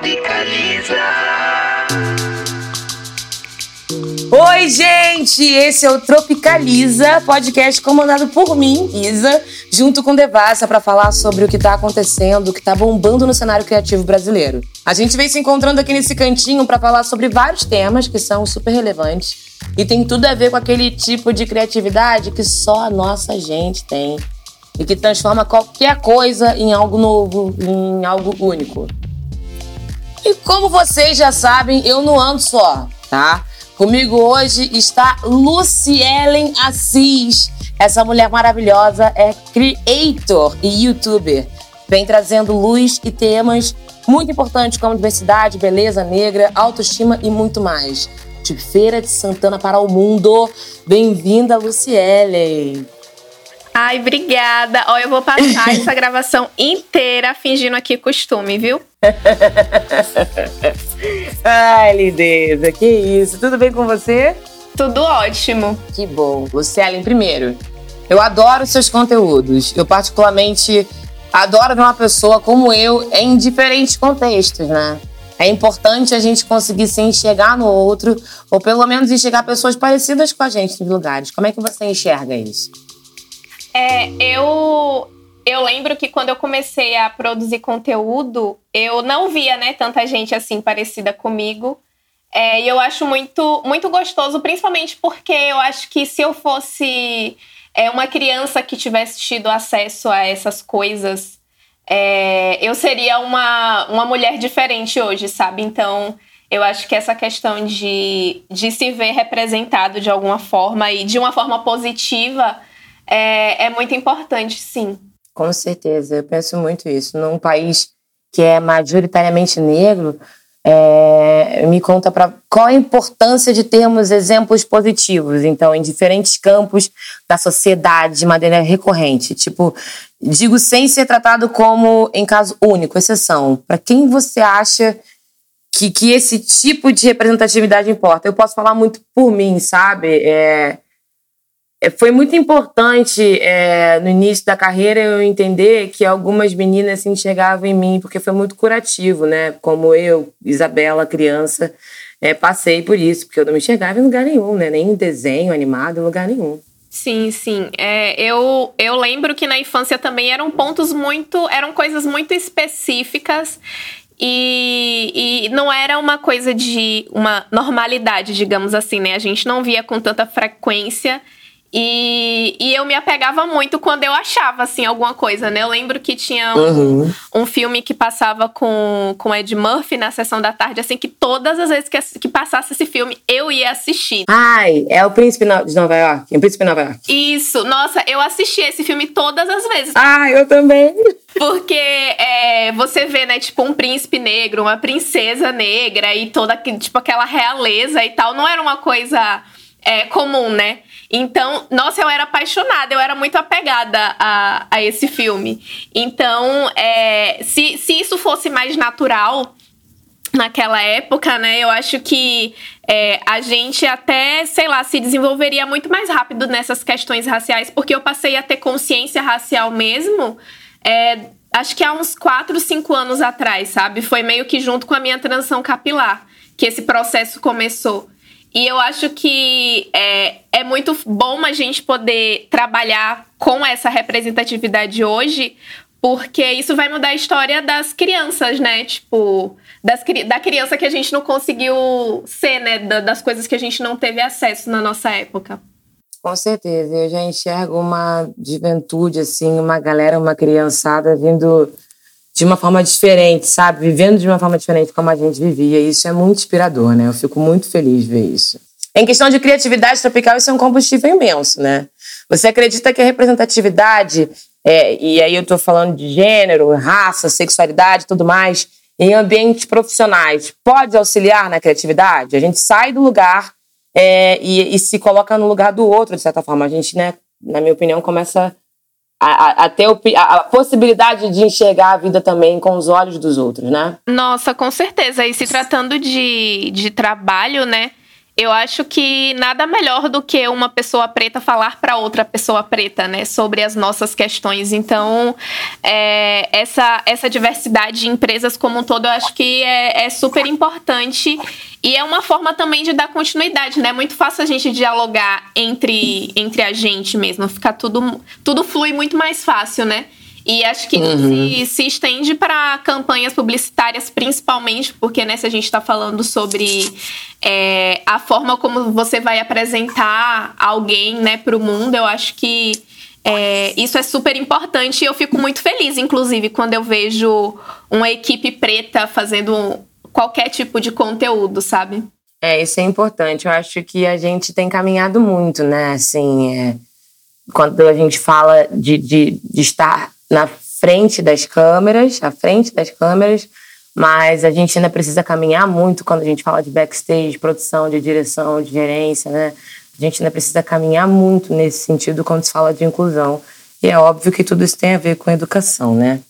Tropicaliza. Oi, gente! Esse é o Tropicaliza, podcast comandado por mim, Isa, junto com Devassa, para falar sobre o que tá acontecendo, o que tá bombando no cenário criativo brasileiro. A gente vem se encontrando aqui nesse cantinho para falar sobre vários temas que são super relevantes e tem tudo a ver com aquele tipo de criatividade que só a nossa gente tem e que transforma qualquer coisa em algo novo, em algo único. E como vocês já sabem, eu não ando só, tá? Comigo hoje está Lucielen Assis. Essa mulher maravilhosa é creator e youtuber. Vem trazendo luz e temas muito importantes como diversidade, beleza negra, autoestima e muito mais. De Feira de Santana para o mundo. Bem-vinda, Lucielen. Ai, obrigada. Ó, eu vou passar essa gravação inteira fingindo aqui costume, viu? Ai, lindeza, que isso. Tudo bem com você? Tudo ótimo. Que bom. Lucielen, primeiro, eu adoro seus conteúdos. Eu, particularmente, adoro ver uma pessoa como eu em diferentes contextos, né? É importante a gente conseguir se enxergar no outro, ou pelo menos enxergar pessoas parecidas com a gente nos lugares. Como é que você enxerga isso? É, eu eu lembro que quando eu comecei a produzir conteúdo, eu não via, né, tanta gente assim parecida comigo. É, e eu acho muito, muito gostoso, principalmente porque eu acho que se eu fosse é, uma criança que tivesse tido acesso a essas coisas, é, eu seria uma, uma mulher diferente hoje, sabe? Então, eu acho que essa questão de, de se ver representado de alguma forma e de uma forma positiva é, é muito importante, sim. Com certeza, eu penso muito isso. Num país que é majoritariamente negro, é, me conta para qual a importância de termos exemplos positivos, então, em diferentes campos da sociedade de maneira recorrente. Tipo, digo sem ser tratado como em caso único, exceção. Para quem você acha que, que esse tipo de representatividade importa? Eu posso falar muito por mim, sabe? É, foi muito importante é, no início da carreira eu entender que algumas meninas se enxergavam em mim, porque foi muito curativo, né? Como eu, Isabela, criança, é, passei por isso, porque eu não me enxergava em lugar nenhum, né? Nem em desenho animado, em lugar nenhum. Sim, sim. É, eu, eu lembro que na infância também eram pontos muito. eram coisas muito específicas. E, e não era uma coisa de uma normalidade, digamos assim, né? A gente não via com tanta frequência e, e eu me apegava muito quando eu achava, assim, alguma coisa, né? Eu lembro que tinha um, uhum. um filme que passava com, com Ed Murphy na sessão da tarde, assim, que todas as vezes que, que passasse esse filme, eu ia assistir. Ai, é o Príncipe de Nova York. O Príncipe de Nova York. Isso. Nossa, eu assisti esse filme todas as vezes. Ah, eu também. Porque é, você vê, né, tipo, um príncipe negro, uma princesa negra e toda, tipo, aquela realeza e tal. Não era uma coisa é, comum, né? Então, nossa, eu era apaixonada, eu era muito apegada a, a esse filme. Então, é, se, se isso fosse mais natural naquela época, né, eu acho que é, a gente até, sei lá, se desenvolveria muito mais rápido nessas questões raciais, porque eu passei a ter consciência racial mesmo. É, acho que há uns 4, 5 anos atrás, sabe? Foi meio que junto com a minha transição capilar que esse processo começou. E eu acho que é, é muito bom a gente poder trabalhar com essa representatividade hoje, porque isso vai mudar a história das crianças, né? Tipo, das, da criança que a gente não conseguiu ser, né? Das coisas que a gente não teve acesso na nossa época. Com certeza, eu já enxergo uma juventude, assim, uma galera, uma criançada vindo de uma forma diferente, sabe? Vivendo de uma forma diferente como a gente vivia. Isso é muito inspirador, né? Eu fico muito feliz de ver isso. Em questão de criatividade tropical, isso é um combustível imenso, né? Você acredita que a representatividade, é, e aí eu estou falando de gênero, raça, sexualidade tudo mais, em ambientes profissionais, pode auxiliar na criatividade? A gente sai do lugar é, e, e, se coloca no lugar do outro, de certa forma. A gente, né, na minha opinião, começa a, a, a, a, possibilidade de enxergar a vida também com os olhos dos outros, né? Nossa, com certeza. E se tratando de, de trabalho, né? Eu acho que nada melhor do que uma pessoa preta falar para outra pessoa preta, né, sobre as nossas questões. Então, é, essa, essa diversidade de empresas como um todo, eu acho que é, é, super importante e é uma forma também de dar continuidade, né? É muito fácil a gente dialogar entre, entre a gente mesmo, ficar tudo, tudo flui muito mais fácil, né? E acho que uhum. se, se, estende para campanhas publicitárias, principalmente, porque né, se a gente está falando sobre é, a forma como você vai apresentar alguém né, para o mundo, eu acho que é, isso é super importante e eu fico muito feliz, inclusive, quando eu vejo uma equipe preta fazendo qualquer tipo de conteúdo, sabe? É, isso é importante. Eu acho que a gente tem caminhado muito, né? Assim, é, quando a gente fala de, de, de estar na frente das câmeras, à frente das câmeras, mas a gente ainda precisa caminhar muito quando a gente fala de backstage, produção, de direção, de gerência, né? A gente ainda precisa caminhar muito nesse sentido quando se fala de inclusão. E é óbvio que tudo isso tem a ver com educação, né?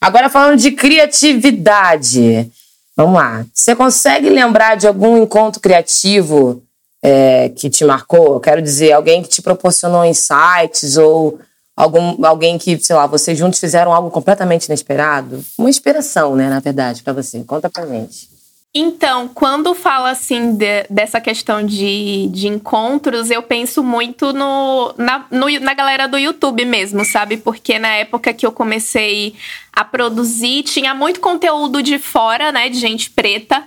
Agora falando de criatividade. Vamos lá. Você consegue lembrar de algum encontro criativo é, que te marcou? Quero dizer, alguém que te proporcionou insights ou algum, alguém que, sei lá, vocês juntos fizeram algo completamente inesperado? Uma inspiração, né, na verdade, para você. Conta pra gente. Então, quando fala assim de, dessa questão de, de encontros, eu penso muito no na, no na galera do YouTube mesmo, sabe? Porque na época que eu comecei a produzir, tinha muito conteúdo de fora, né? De gente preta.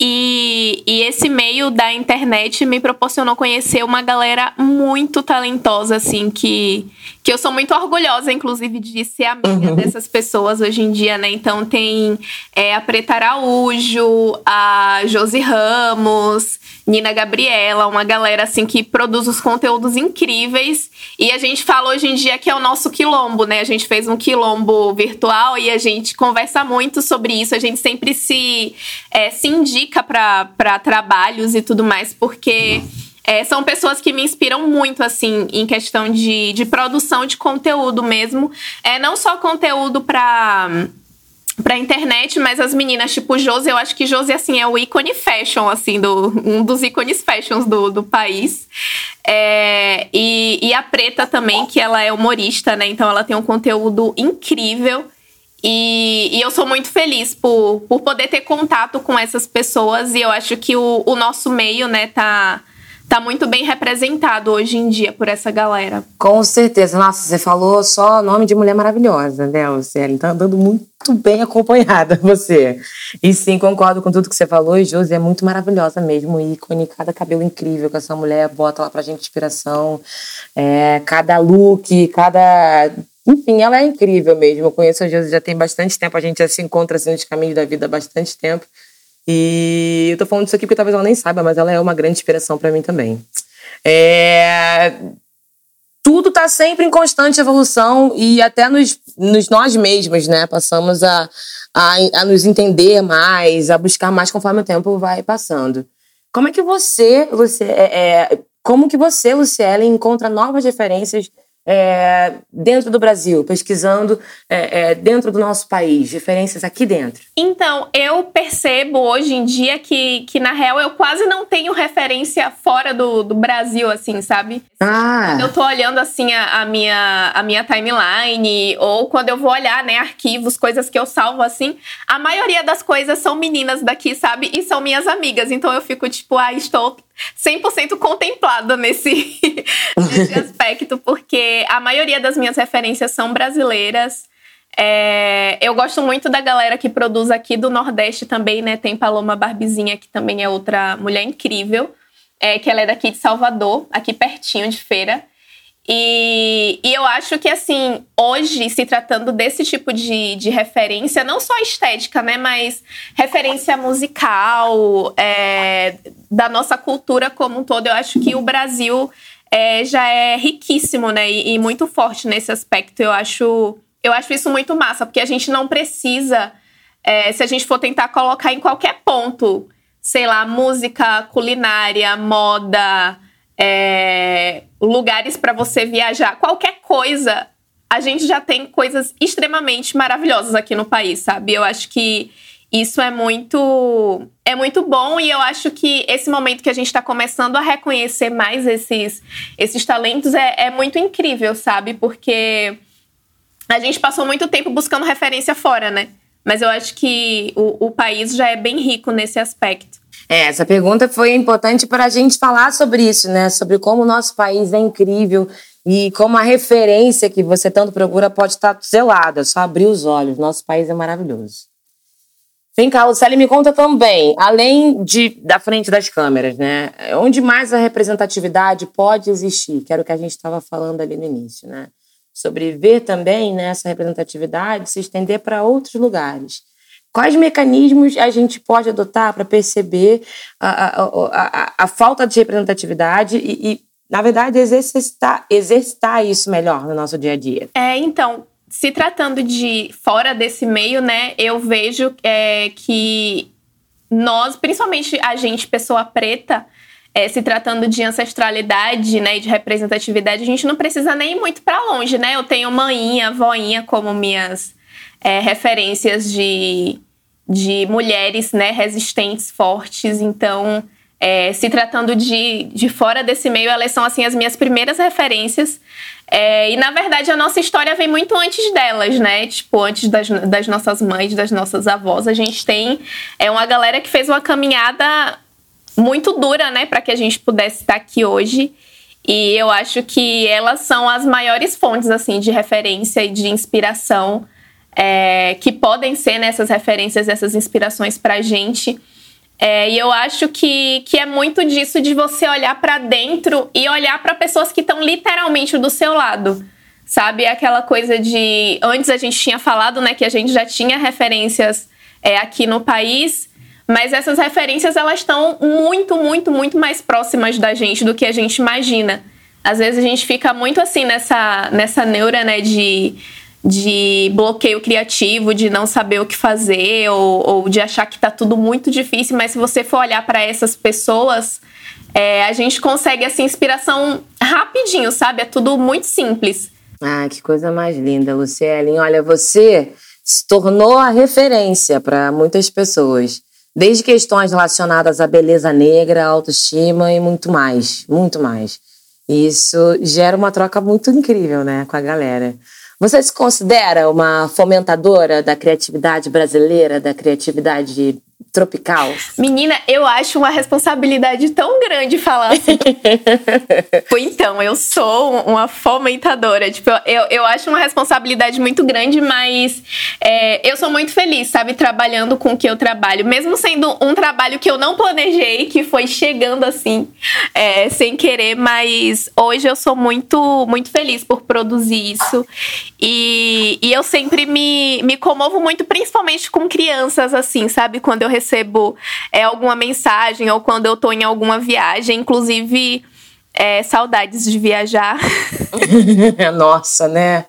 E, e, esse meio da internet me proporcionou conhecer uma galera muito talentosa, assim, que, que eu sou muito orgulhosa, inclusive, de ser amiga uhum. dessas pessoas hoje em dia, né? Então tem é, a Preta Araújo, a Josi Ramos, Nina Gabriela, uma galera assim que produz os conteúdos incríveis. E a gente fala hoje em dia que é o nosso quilombo, né? A gente fez um quilombo virtual e a gente conversa muito sobre isso. A gente sempre se, é, se indica para trabalhos e tudo mais, porque. É, são pessoas que me inspiram muito, assim, em questão de, de produção de conteúdo mesmo. É, não só conteúdo para pra internet, mas as meninas, tipo Josi, eu acho que Josi, assim, é o ícone fashion, assim, do, um dos ícones fashions do, do país. É, e, e a Preta também, que ela é humorista, né? Então ela tem um conteúdo incrível. E, e, eu sou muito feliz por, por poder ter contato com essas pessoas. E eu acho que o, o nosso meio, né, tá tá muito bem representado hoje em dia por essa galera. Com certeza. Nossa, você falou só nome de mulher maravilhosa, né, Luciane? Tá andando muito bem acompanhada você. E sim, concordo com tudo que você falou. E Josi é muito maravilhosa mesmo, ícone, cada cabelo incrível que essa mulher bota lá pra gente inspiração. É, cada look, cada enfim, ela é incrível mesmo. Eu conheço a Josi já tem bastante tempo, a gente já se encontra assim nos caminhos da vida há bastante tempo. E eu tô falando isso aqui porque talvez ela nem saiba, mas ela é uma grande inspiração para mim também. É... Tudo tá sempre em constante evolução e até nos, nos nós mesmos, né? Passamos a, a, a nos entender mais, a buscar mais conforme o tempo vai passando. Como é que você, você é, é como que você, Luciele, encontra novas referências é, dentro do Brasil, pesquisando é, é, dentro do nosso país, diferenças aqui dentro? Então, eu percebo hoje em dia que, que na real, eu quase não tenho referência fora do, do Brasil, assim, sabe? Ah. Quando eu tô olhando, assim, a, a, minha, a minha timeline, ou quando eu vou olhar, né, arquivos, coisas que eu salvo, assim, a maioria das coisas são meninas daqui, sabe? E são minhas amigas. Então eu fico tipo, ah, estou 100% contemplada nesse, nesse aspecto, porque a maioria das minhas referências são brasileiras. É, eu gosto muito da galera que produz aqui do Nordeste também, né? Tem Paloma Barbizinha, que também é outra mulher incrível, é, que ela é daqui de Salvador, aqui pertinho de feira. E, e, eu acho que, assim, hoje, se tratando desse tipo de, de referência, não só estética, né, mas referência musical, é, da nossa cultura como um todo, eu acho que o Brasil é, já é riquíssimo, né, e, e, muito forte nesse aspecto. Eu acho, eu acho isso muito massa, porque a gente não precisa, é, se a gente for tentar colocar em qualquer ponto, sei lá, música, culinária, moda é, lugares para você viajar, qualquer coisa, a gente já tem coisas extremamente maravilhosas aqui no país, sabe? Eu acho que isso é muito é muito bom e eu acho que esse momento que a gente está começando a reconhecer mais esses, esses talentos é, é muito incrível, sabe? Porque a gente passou muito tempo buscando referência fora, né? Mas eu acho que o, o país já é bem rico nesse aspecto. É, essa pergunta foi importante para a gente falar sobre isso, né? Sobre como o nosso país é incrível e como a referência que você tanto procura pode estar selada, só abrir os olhos. Nosso país é maravilhoso. Vem cá, Lucélia, me conta também, além de da frente das câmeras, né? Onde mais a representatividade pode existir? Que era o que a gente estava falando ali no início, né? Sobre ver também né, essa representatividade se estender para outros lugares. Quais mecanismos a gente pode adotar para perceber a, a, a, a, falta de representatividade e, e, na verdade, exercitar, exercitar isso melhor no nosso dia a dia? É, então, se tratando de fora desse meio, né, eu vejo é, que nós, principalmente a gente, pessoa preta, é, se tratando de ancestralidade, né, de representatividade, a gente não precisa nem ir muito para longe, né? Eu tenho mãinha, voinha como minhas é, referências de, de mulheres, né, resistentes, fortes. Então, é, se tratando de, de fora desse meio, elas são assim as minhas primeiras referências. É, e na verdade a nossa história vem muito antes delas, né? Tipo, antes das, das nossas mães, das nossas avós. A gente tem é, uma galera que fez uma caminhada muito dura, né, para que a gente pudesse estar aqui hoje. E eu acho que elas são as maiores fontes assim de referência e de inspiração é, que podem ser nessas né, referências, essas inspirações para a gente. É, e eu acho que, que é muito disso de você olhar para dentro e olhar para pessoas que estão literalmente do seu lado. Sabe? Aquela coisa de. Antes a gente tinha falado, né, que a gente já tinha referências é, aqui no país, mas essas referências elas estão muito, muito, muito mais próximas da gente do que a gente imagina. Às vezes a gente fica muito assim nessa, nessa neura, né, de de bloqueio criativo, de não saber o que fazer ou, ou de achar que está tudo muito difícil, mas se você for olhar para essas pessoas, é, a gente consegue essa inspiração rapidinho, sabe? É tudo muito simples. Ah, que coisa mais linda, Lucielen. Olha, você se tornou a referência para muitas pessoas. Desde questões relacionadas à beleza negra, autoestima e muito mais, muito mais. Isso gera uma troca muito incrível, né, com a galera. Você se considera uma fomentadora da criatividade brasileira, da criatividade tropical? Menina, eu acho uma responsabilidade tão grande falar assim. então, eu sou uma fomentadora. Tipo, eu, eu acho uma responsabilidade muito grande, mas é, eu sou muito feliz, sabe, trabalhando com o que eu trabalho. Mesmo sendo um trabalho que eu não planejei, que foi chegando assim, é, sem querer, mas hoje eu sou muito, muito feliz por produzir isso. E, e eu sempre me, me comovo muito, principalmente com crianças, assim, sabe? Quando eu recebo é, alguma mensagem ou quando eu tô em alguma viagem, inclusive. É, saudades de viajar. Nossa, né?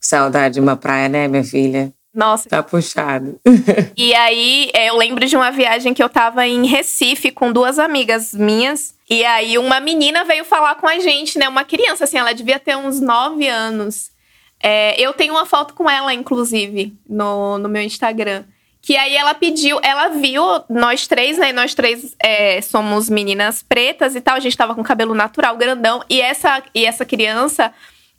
Saudade de uma praia, né, minha filha? Nossa. Tá puxado. e aí, é, eu lembro de uma viagem que eu tava em Recife com duas amigas minhas. E aí, uma menina veio falar com a gente, né? Uma criança, assim, ela devia ter uns nove anos. É, eu tenho uma foto com ela, inclusive, no, no meu Instagram. Que aí ela pediu, ela viu nós três, né? Nós três é, somos meninas pretas e tal. A gente tava com cabelo natural, grandão. E essa, e essa criança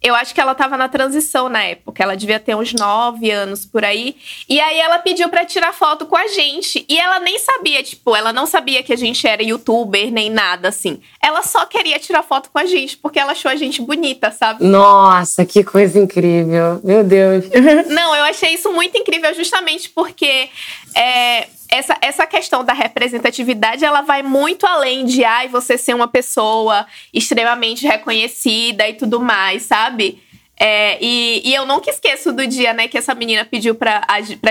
eu acho que ela tava na transição na época. Ela devia ter uns nove anos por aí. E aí ela pediu para tirar foto com a gente. E ela nem sabia, tipo, ela não sabia que a gente era youtuber nem nada assim. Ela só queria tirar foto com a gente porque ela achou a gente bonita, sabe? Nossa, que coisa incrível. Meu Deus. não, eu achei isso muito incrível justamente porque é, essa, essa questão da representatividade, ela vai muito além de ai, você ser uma pessoa extremamente reconhecida e tudo mais, sabe? É, e, e, eu nunca esqueço do dia, né, que essa menina pediu pra,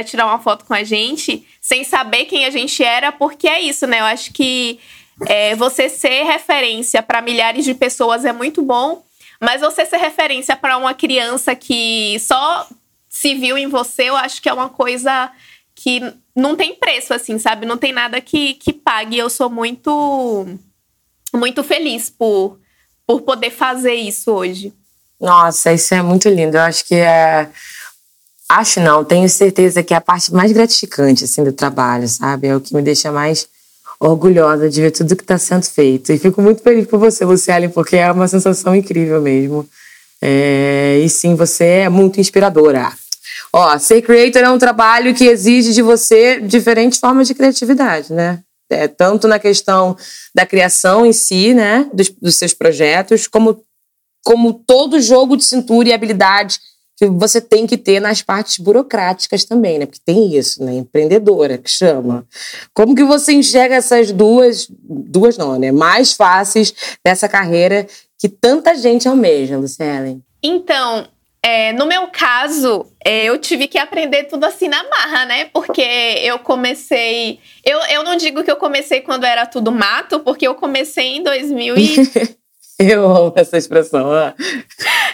tirar uma foto com a gente, sem saber quem a gente era, porque é isso, né? Eu acho que é, você ser referência para milhares de pessoas é muito bom, mas você ser referência para uma criança que só se viu em você, eu acho que é uma coisa que não tem preço, assim, sabe? Não tem nada que, que pague. Eu sou muito, muito feliz por, por poder fazer isso hoje. Nossa, isso é muito lindo. Eu acho que é Acho não, tenho certeza que é a parte mais gratificante assim do trabalho, sabe? É o que me deixa mais orgulhosa de ver tudo que está sendo feito. E fico muito feliz por você, Luciane, porque é uma sensação incrível mesmo. É, e sim, você é muito inspiradora. Ó, ser creator é um trabalho que exige de você diferentes formas de criatividade, né? É, tanto na questão da criação em si, né? Dos, dos seus projetos, como, como todo jogo de cintura e habilidade que você tem que ter nas partes burocráticas também, né? Porque tem isso, né? Empreendedora, que chama. Como que você enxerga essas duas, duas não, né? Mais fáceis dessa carreira que tanta gente almeja, Lucielen? Então, é, no meu caso, é, eu tive que aprender tudo assim na marra, né? Porque eu comecei. Eu, eu não digo que eu comecei quando era tudo mato, porque eu comecei em 2000 e. Eu amo essa expressão. Ah.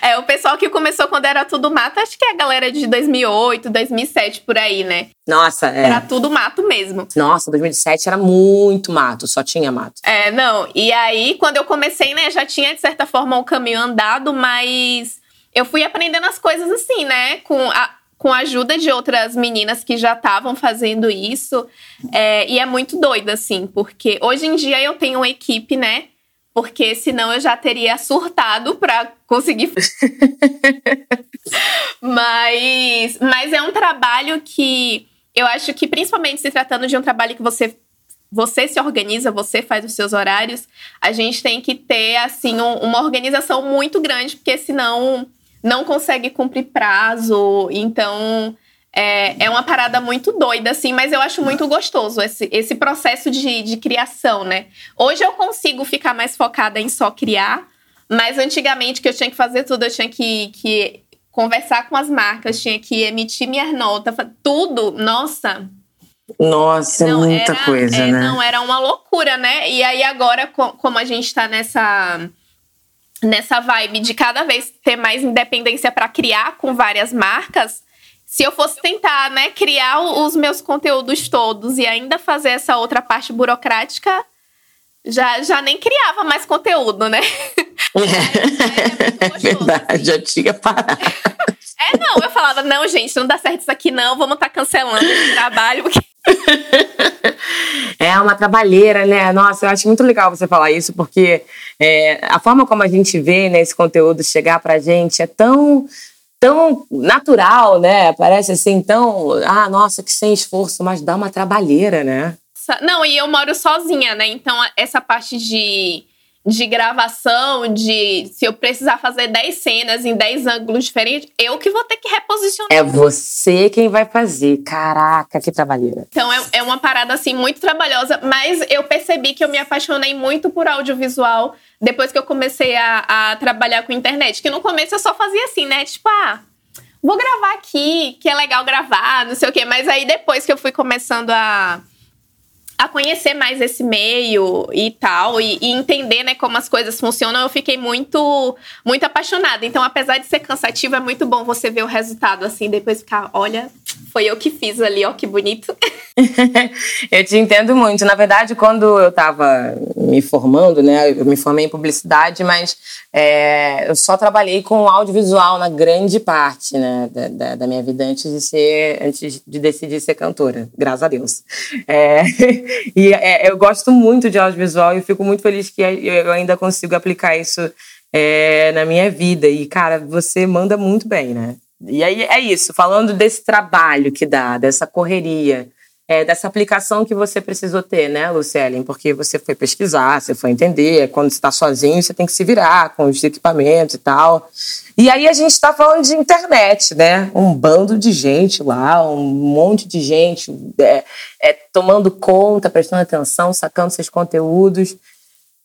É, o pessoal que começou quando era tudo mato, acho que é a galera de 2008, 2007, por aí, né? Nossa, é. Era tudo mato mesmo. Nossa, 2007 era muito mato, só tinha mato. É, não. E aí, quando eu comecei, né, já tinha, de certa forma, o um caminho andado, mas eu fui aprendendo as coisas assim, né? Com a, com a ajuda de outras meninas que já estavam fazendo isso. É, e é muito doido, assim, porque hoje em dia eu tenho uma equipe, né? porque senão eu já teria surtado para conseguir. mas, mas é um trabalho que eu acho que, principalmente se tratando de um trabalho que você você se organiza, você faz os seus horários, a gente tem que ter assim um, uma organização muito grande, porque senão não consegue cumprir prazo. Então, é, é uma parada muito doida, assim, mas eu acho muito gostoso esse, esse processo de, de criação, né? Hoje eu consigo ficar mais focada em só criar, mas antigamente que eu tinha que fazer tudo, eu tinha que, que conversar com as marcas, tinha que emitir minha nota, tudo, nossa. Nossa, é não, muita era, coisa, é, né? Não, era uma loucura, né? E aí agora, como a gente tá nessa nessa vibe de cada vez ter mais independência para criar com várias marcas, se eu fosse tentar, né, criar os meus conteúdos todos e ainda fazer essa outra parte burocrática, já, já nem criava mais conteúdo, né? É, é, é verdade, assim. já tinha parado. É, não, eu falava, não, gente, não dá certo isso aqui, não, vamos estar tá cancelando esse trabalho, porque. Uma trabalheira, né? Nossa, eu acho muito legal você falar isso, porque é, a forma como a gente vê né, esse conteúdo chegar pra gente é tão tão natural, né? Parece assim, tão. Ah, nossa, que sem esforço, mas dá uma trabalheira, né? Não, e eu moro sozinha, né? Então, essa parte de, de gravação, de se eu precisar fazer 10 cenas em 10 ângulos diferentes, eu que vou ter que reposicionar. É você quem vai fazer. Caraca, que trabalheira. Então, é, é uma parada, assim, muito trabalhosa, mas eu percebi que eu me apaixonei muito por audiovisual depois que eu comecei a, a trabalhar com internet. Que no começo eu só fazia assim, né? Tipo, ah, vou gravar aqui, que é legal gravar, não sei o quê. Mas aí depois que eu fui começando a a conhecer mais esse meio e tal, e, e, entender né, como as coisas funcionam, eu fiquei muito, muito apaixonada. Então, apesar de ser cansativo, é muito bom você ver o resultado, assim, depois ficar, olha, foi eu que fiz ali, ó, que bonito. eu te entendo muito. Na verdade, quando eu estava me formando, né, eu me formei em publicidade, mas é, eu só trabalhei com audiovisual na grande parte, né, da, da, da, minha vida antes de ser, antes de decidir ser cantora, graças a Deus. É, e é, eu gosto muito de audiovisual e fico muito feliz que eu ainda consigo aplicar isso é, na minha vida. E, cara, você manda muito bem, né? E aí é isso, falando desse trabalho que dá, dessa correria, é, dessa aplicação que você precisou ter, né, Lucellen? Porque você foi pesquisar, você foi entender, quando você está sozinho, você tem que se virar com os equipamentos e tal. E aí a gente está falando de internet, né? Um bando de gente lá, um monte de gente é, é, tomando conta, prestando atenção, sacando seus conteúdos.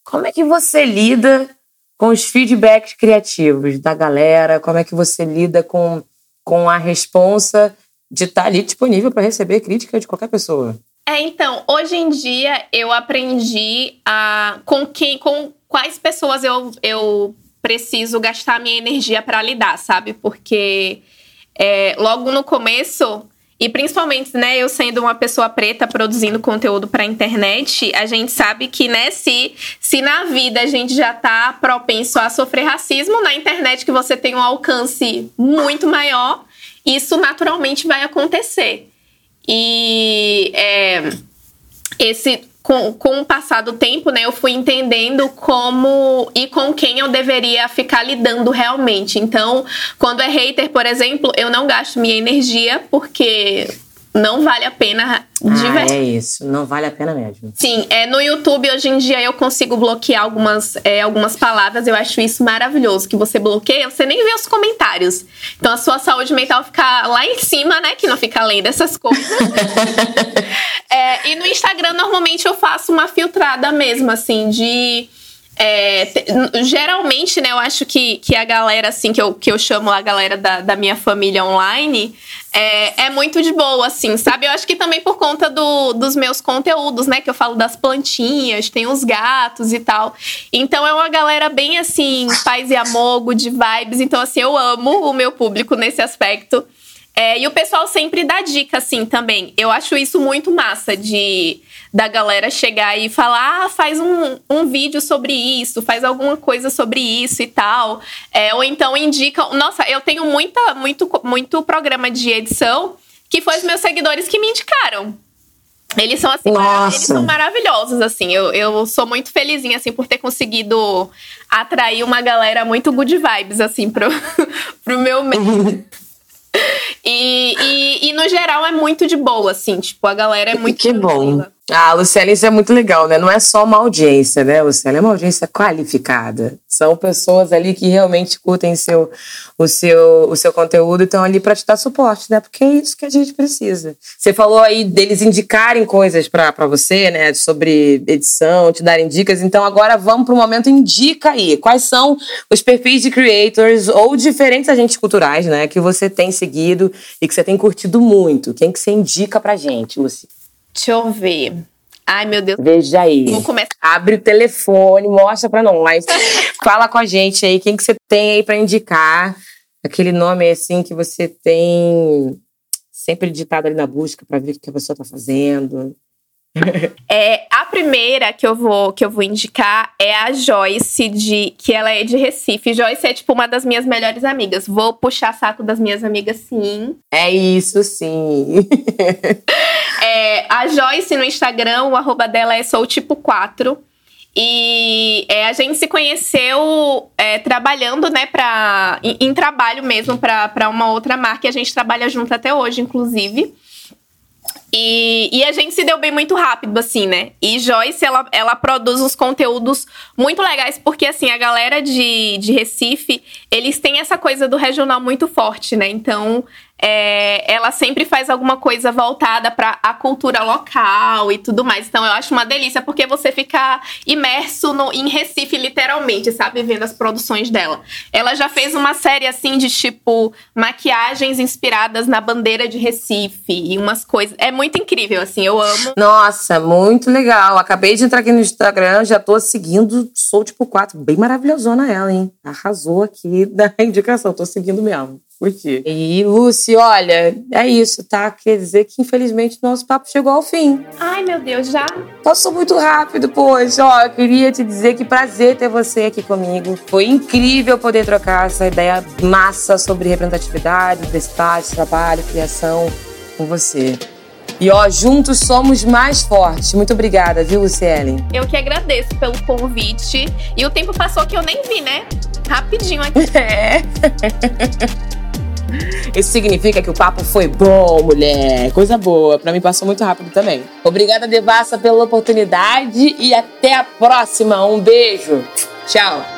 Como é que você lida com os feedbacks criativos da galera? Como é que você lida com, com a responsa de estar tá ali disponível para receber crítica de qualquer pessoa. É, então, hoje em dia eu aprendi a com quem, com quais pessoas eu, eu preciso gastar minha energia para lidar, sabe? Porque é, logo no começo e principalmente, né, eu sendo uma pessoa preta produzindo conteúdo para internet, a gente sabe que, né, se, se na vida a gente já tá propenso a sofrer racismo, na internet que você tem um alcance muito maior, isso naturalmente vai acontecer. E é, esse com, com o passar do tempo, né, eu fui entendendo como e com quem eu deveria ficar lidando realmente. Então, quando é hater, por exemplo, eu não gasto minha energia, porque não vale a pena de ah. É isso, não vale a pena mesmo. Sim, é, no YouTube hoje em dia eu consigo bloquear algumas, é, algumas palavras, eu acho isso maravilhoso. Que você bloqueia, você nem vê os comentários. Então a sua saúde mental fica lá em cima, né? Que não fica além dessas coisas. é, e no Instagram, normalmente eu faço uma filtrada mesmo, assim, de é, geralmente, né, eu acho que, que a galera, assim, que eu, que eu chamo a galera da, da minha família online, é, é muito de boa, assim, sabe? Eu acho que também por conta do, dos meus conteúdos, né, que eu falo das plantinhas, tem os gatos e tal. Então é uma galera bem, assim, paz e amor, good vibes. Então, assim, eu amo o meu público nesse aspecto. É, e o pessoal sempre dá dica, assim, também. Eu acho isso muito massa de da galera chegar e falar, ah, faz um, um vídeo sobre isso, faz alguma coisa sobre isso e tal. É, ou então indica. Nossa, eu tenho muita, muito, muito programa de edição que foi os meus seguidores que me indicaram. Eles são assim, eles são maravilhosos, assim. Eu, eu sou muito felizinha, assim, por ter conseguido atrair uma galera muito good vibes, assim, pro, pro meu meio. E, e, e, no geral é muito de boa, assim, tipo, a galera é muito. Que bom. Ah, Luciana, isso é muito legal, né? Não é só uma audiência, né, Luciana? É uma audiência qualificada. São pessoas ali que realmente curtem seu, o, seu, o seu conteúdo e estão ali para te dar suporte, né? Porque é isso que a gente precisa. Você falou aí deles indicarem coisas para você, né? Sobre edição, te darem dicas. Então agora vamos para o momento indica aí. Quais são os perfis de creators ou diferentes agentes culturais, né? Que você tem seguido e que você tem curtido muito. Quem que você indica pra gente, Luciana? Deixa eu ver. Ai, meu Deus. Veja aí. Vou começar. Abre o telefone, mostra pra nós. Fala com a gente aí, quem que você tem aí pra indicar. Aquele nome assim que você tem sempre digitado ali na busca para ver o que a pessoa tá fazendo. é, a primeira que eu vou que eu vou indicar é a Joyce de que ela é de Recife. Joyce é tipo uma das minhas melhores amigas. Vou puxar saco das minhas amigas sim. É isso sim. é, a Joyce no Instagram, o arroba dela é sou tipo 4. E é, a gente se conheceu é, trabalhando, né, pra, em, em trabalho mesmo para uma outra marca. E a gente trabalha junto até hoje, inclusive. E, e, a gente se deu bem muito rápido, assim, né? E Joyce, ela, ela produz uns conteúdos muito legais, porque, assim, a galera de, de Recife, eles têm essa coisa do regional muito forte, né? Então, é, ela sempre faz alguma coisa voltada para a cultura local e tudo mais. Então eu acho uma delícia porque você fica imerso no, em Recife, literalmente, sabe? Vendo as produções dela. Ela já fez uma série assim de tipo maquiagens inspiradas na bandeira de Recife e umas coisas. É muito incrível, assim, eu amo. Nossa, muito legal. Acabei de entrar aqui no Instagram, já tô seguindo, sou tipo 4, bem maravilhosona ela, hein? Arrasou aqui da indicação, tô seguindo mesmo. Curti. E, Lucy, olha, é isso, tá? Quer dizer que, infelizmente, nosso papo chegou ao fim. Ai, meu Deus, já? Passou muito rápido, poxa. Ó, eu queria te dizer que prazer ter você aqui comigo. Foi incrível poder trocar essa ideia massa sobre representatividade, diversidade, trabalho, criação com você. E ó, juntos somos mais fortes. Muito obrigada, viu, Lucielen? Eu que agradeço pelo convite. E o tempo passou que eu nem vi, né? Rapidinho aqui. É. Isso significa que o papo foi bom, mulher. Coisa boa. Para mim passou muito rápido também. Obrigada, Devassa, pela oportunidade e até a próxima. Um beijo. Tchau.